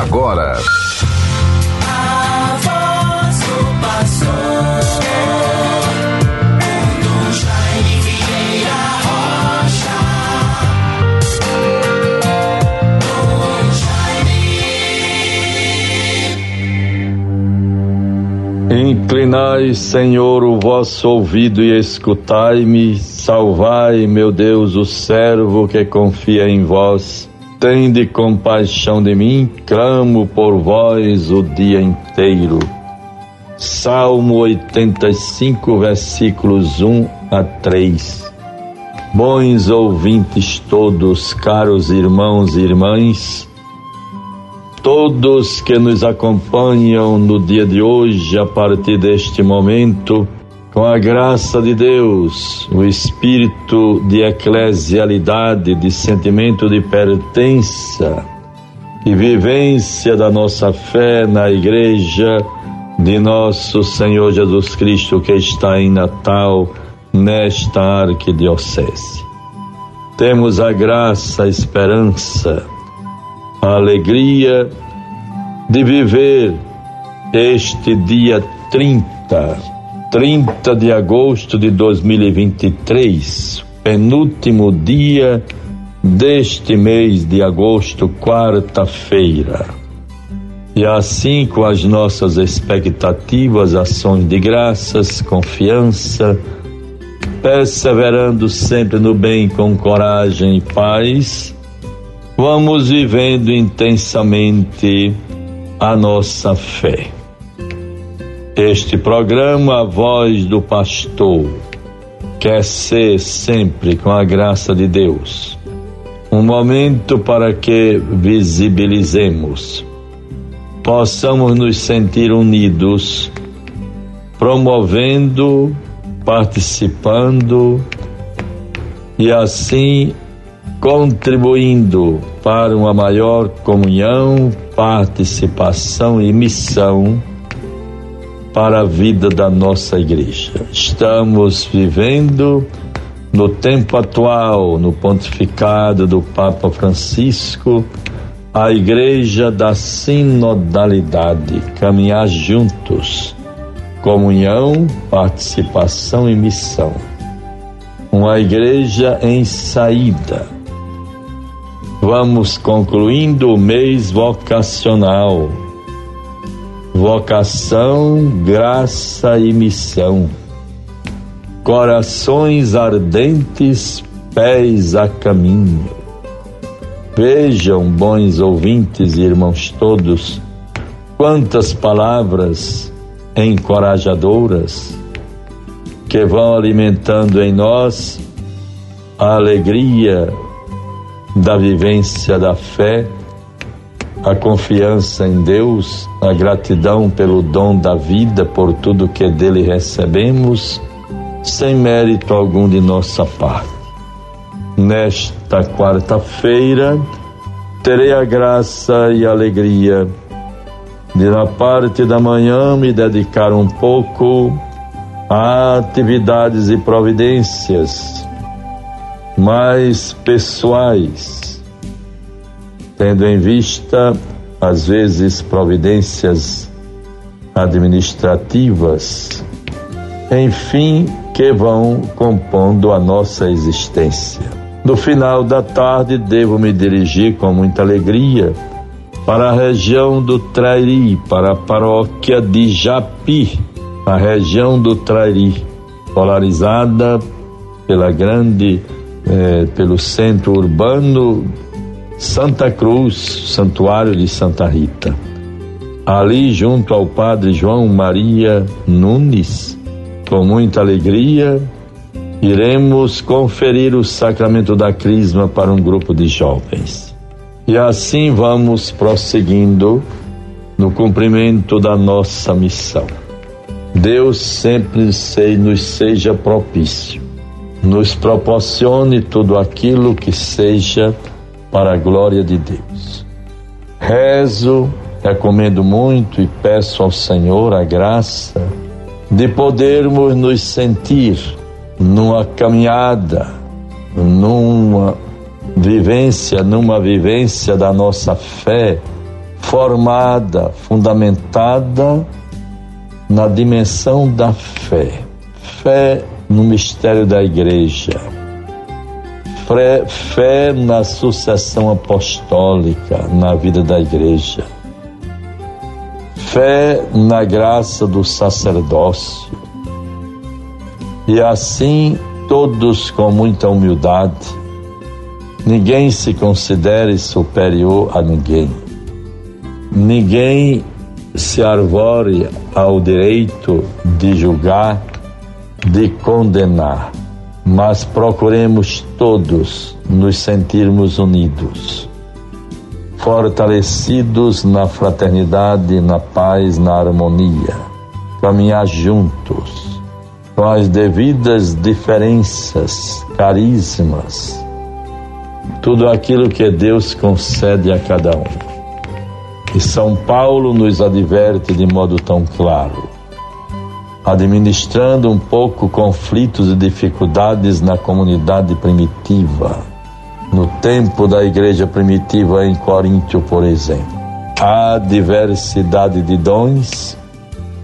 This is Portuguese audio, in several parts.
agora. Inclinai, Senhor, o vosso ouvido e escutai-me, salvai, meu Deus, o servo que confia em vós. Tende compaixão de mim, clamo por vós o dia inteiro. Salmo 85, versículos 1 a 3. Bons ouvintes todos, caros irmãos e irmãs, todos que nos acompanham no dia de hoje, a partir deste momento, com a graça de Deus, o espírito de eclesialidade, de sentimento de pertença e vivência da nossa fé na igreja de nosso Senhor Jesus Cristo que está em Natal, nesta arquidiocese. Temos a graça, a esperança, a alegria de viver este dia 30, 30 de agosto de 2023, penúltimo dia deste mês de agosto, quarta-feira. E assim, com as nossas expectativas, ações de graças, confiança, perseverando sempre no bem com coragem e paz, vamos vivendo intensamente a nossa fé. Este programa, A Voz do Pastor, quer ser sempre, com a graça de Deus, um momento para que visibilizemos, possamos nos sentir unidos, promovendo, participando e assim contribuindo para uma maior comunhão, participação e missão para a vida da nossa igreja. Estamos vivendo no tempo atual, no pontificado do Papa Francisco, a igreja da sinodalidade, caminhar juntos, comunhão, participação e missão. Uma igreja em saída Vamos concluindo o mês vocacional. Vocação, graça e missão. Corações ardentes, pés a caminho. Vejam, bons ouvintes e irmãos todos, quantas palavras encorajadoras que vão alimentando em nós a alegria, da vivência da fé, a confiança em Deus, a gratidão pelo dom da vida, por tudo que dele recebemos, sem mérito algum de nossa parte. Nesta quarta-feira, terei a graça e a alegria de, na parte da manhã, me dedicar um pouco a atividades e providências mais pessoais, tendo em vista, às vezes, providências administrativas, enfim, que vão compondo a nossa existência. No final da tarde, devo me dirigir com muita alegria para a região do Trairi, para a paróquia de Japi, a região do Trairi, polarizada pela grande é, pelo centro urbano Santa Cruz, Santuário de Santa Rita. Ali, junto ao Padre João Maria Nunes, com muita alegria, iremos conferir o sacramento da Crisma para um grupo de jovens. E assim vamos prosseguindo no cumprimento da nossa missão. Deus sempre nos seja propício nos proporcione tudo aquilo que seja para a glória de Deus. Rezo, recomendo muito e peço ao Senhor a graça de podermos nos sentir numa caminhada, numa vivência, numa vivência da nossa fé formada, fundamentada na dimensão da fé. Fé no mistério da igreja. Fé, na sucessão apostólica na vida da igreja. Fé na graça do sacerdócio. E assim, todos com muita humildade, ninguém se considere superior a ninguém. Ninguém se arvore ao direito de julgar, de condenar, mas procuremos todos nos sentirmos unidos, fortalecidos na fraternidade, na paz, na harmonia, caminhar juntos, com as devidas diferenças, carismas, tudo aquilo que Deus concede a cada um. E São Paulo nos adverte de modo tão claro, administrando um pouco conflitos e dificuldades na comunidade primitiva, no tempo da igreja primitiva em Coríntio, por exemplo. Há diversidade de dons,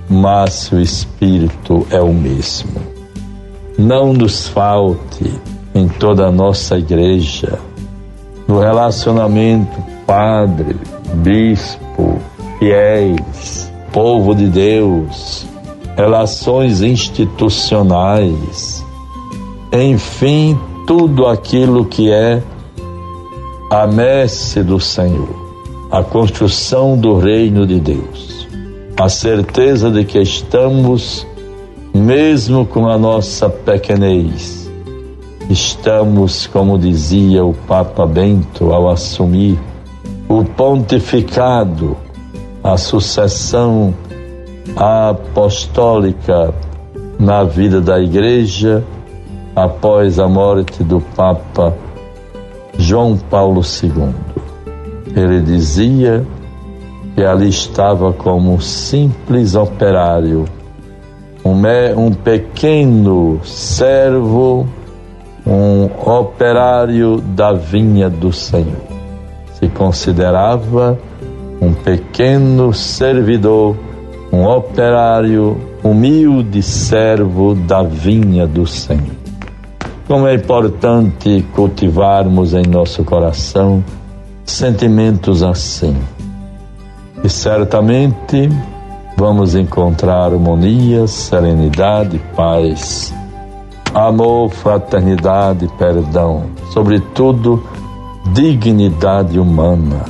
mas o Espírito é o mesmo. Não nos falte em toda a nossa igreja, no relacionamento padre, bispo, fiéis, povo de Deus, relações institucionais, enfim, tudo aquilo que é a messe do Senhor, a construção do reino de Deus, a certeza de que estamos, mesmo com a nossa pequenez, estamos, como dizia o Papa Bento ao assumir o pontificado, a sucessão apostólica na vida da igreja após a morte do Papa João Paulo II. Ele dizia que ali estava como um simples operário, um, um pequeno servo, um operário da vinha do Senhor se considerava um pequeno servidor, um operário, humilde servo da vinha do Senhor. Como é importante cultivarmos em nosso coração sentimentos assim. E certamente vamos encontrar harmonia, serenidade, paz, amor, fraternidade, perdão, sobretudo dignidade humana.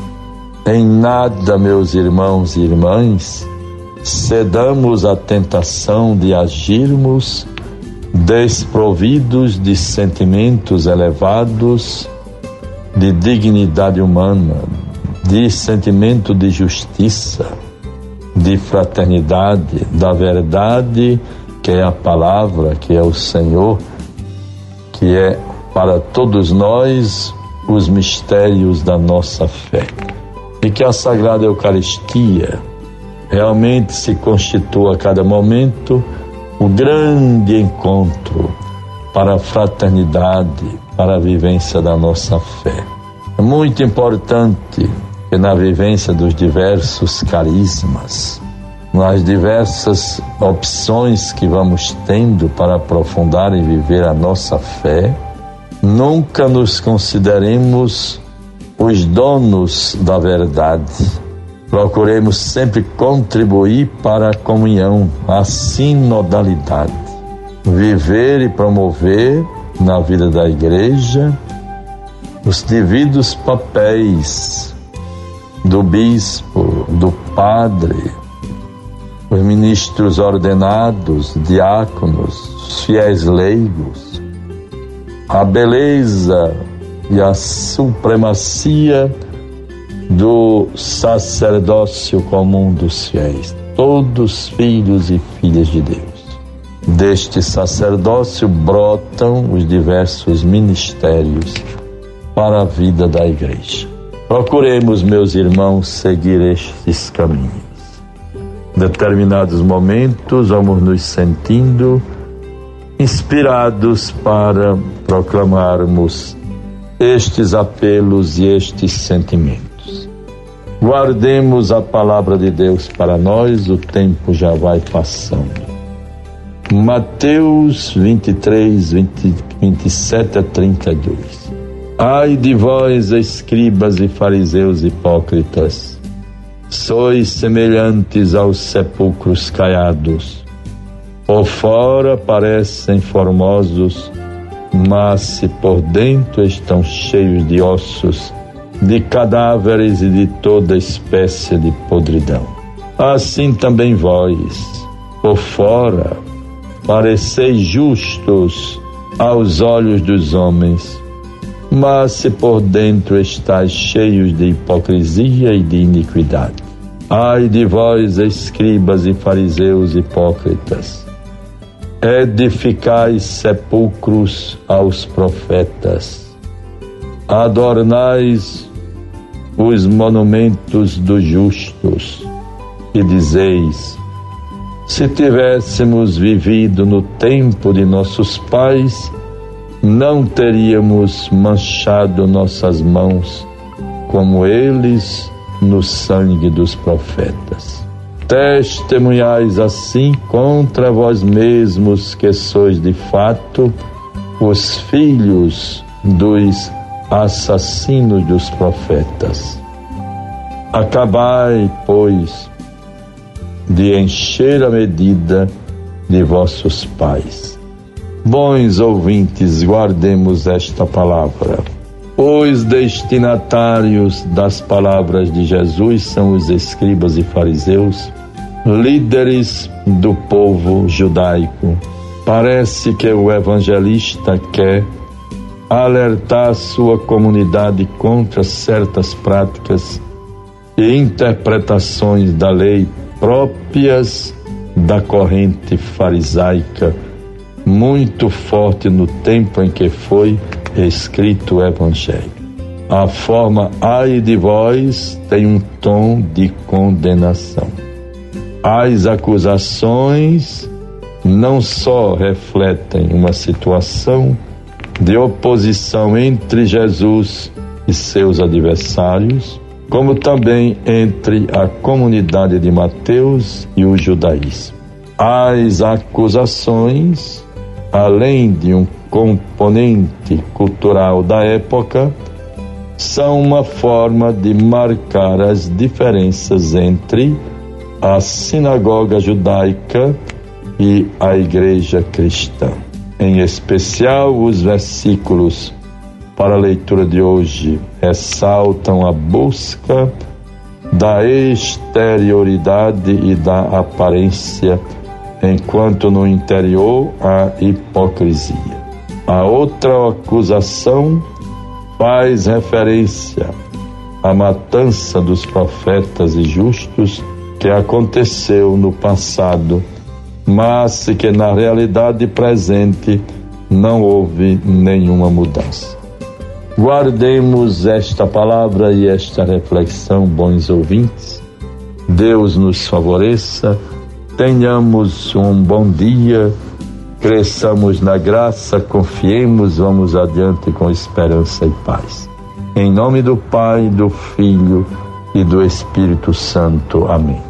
Em nada, meus irmãos e irmãs, cedamos à tentação de agirmos desprovidos de sentimentos elevados, de dignidade humana, de sentimento de justiça, de fraternidade, da verdade, que é a palavra, que é o Senhor, que é para todos nós os mistérios da nossa fé. E que a Sagrada Eucaristia realmente se constitua a cada momento o grande encontro para a fraternidade, para a vivência da nossa fé. É muito importante que na vivência dos diversos carismas, nas diversas opções que vamos tendo para aprofundar e viver a nossa fé, Nunca nos consideremos os donos da verdade. Procuremos sempre contribuir para a comunhão, a sinodalidade. Viver e promover na vida da igreja os devidos papéis do bispo, do padre, os ministros ordenados, diáconos, os fiéis leigos, a beleza e a supremacia do sacerdócio comum dos fiéis, todos filhos e filhas de Deus. Deste sacerdócio brotam os diversos ministérios para a vida da igreja. Procuremos, meus irmãos, seguir estes caminhos. Em determinados momentos, vamos nos sentindo inspirados para proclamarmos estes apelos e estes sentimentos. Guardemos a palavra de Deus para nós, o tempo já vai passando. Mateus 23, 20, 27 a 32. Ai de vós, escribas e fariseus hipócritas, sois semelhantes aos sepulcros caiados. Por fora parecem formosos, mas se por dentro estão cheios de ossos, de cadáveres e de toda espécie de podridão. Assim também vós, por fora, pareceis justos aos olhos dos homens, mas se por dentro estáis cheios de hipocrisia e de iniquidade. Ai de vós, escribas e fariseus hipócritas, edificais sepulcros aos profetas, adornais os monumentos dos justos e dizeis: se tivéssemos vivido no tempo de nossos pais, não teríamos manchado nossas mãos como eles no sangue dos profetas. Testemunhais assim contra vós mesmos que sois de fato os filhos dos assassinos dos profetas. Acabai, pois, de encher a medida de vossos pais. Bons ouvintes, guardemos esta palavra. Os destinatários das palavras de Jesus são os escribas e fariseus, líderes do povo judaico. Parece que o evangelista quer alertar sua comunidade contra certas práticas e interpretações da lei próprias da corrente farisaica, muito forte no tempo em que foi escrito o Evangelho. A forma ai de vós tem um tom de condenação. As acusações não só refletem uma situação de oposição entre Jesus e seus adversários, como também entre a comunidade de Mateus e o judaísmo. As acusações, além de um componente cultural da época, são uma forma de marcar as diferenças entre a sinagoga judaica e a igreja cristã em especial os versículos para a leitura de hoje ressaltam a busca da exterioridade e da aparência, enquanto no interior a hipocrisia. A outra acusação faz referência à matança dos profetas e justos que aconteceu no passado mas que na realidade presente não houve nenhuma mudança. Guardemos esta palavra e esta reflexão, bons ouvintes. Deus nos favoreça, tenhamos um bom dia, cresçamos na graça, confiemos, vamos adiante com esperança e paz. Em nome do Pai, do Filho e do Espírito Santo. Amém.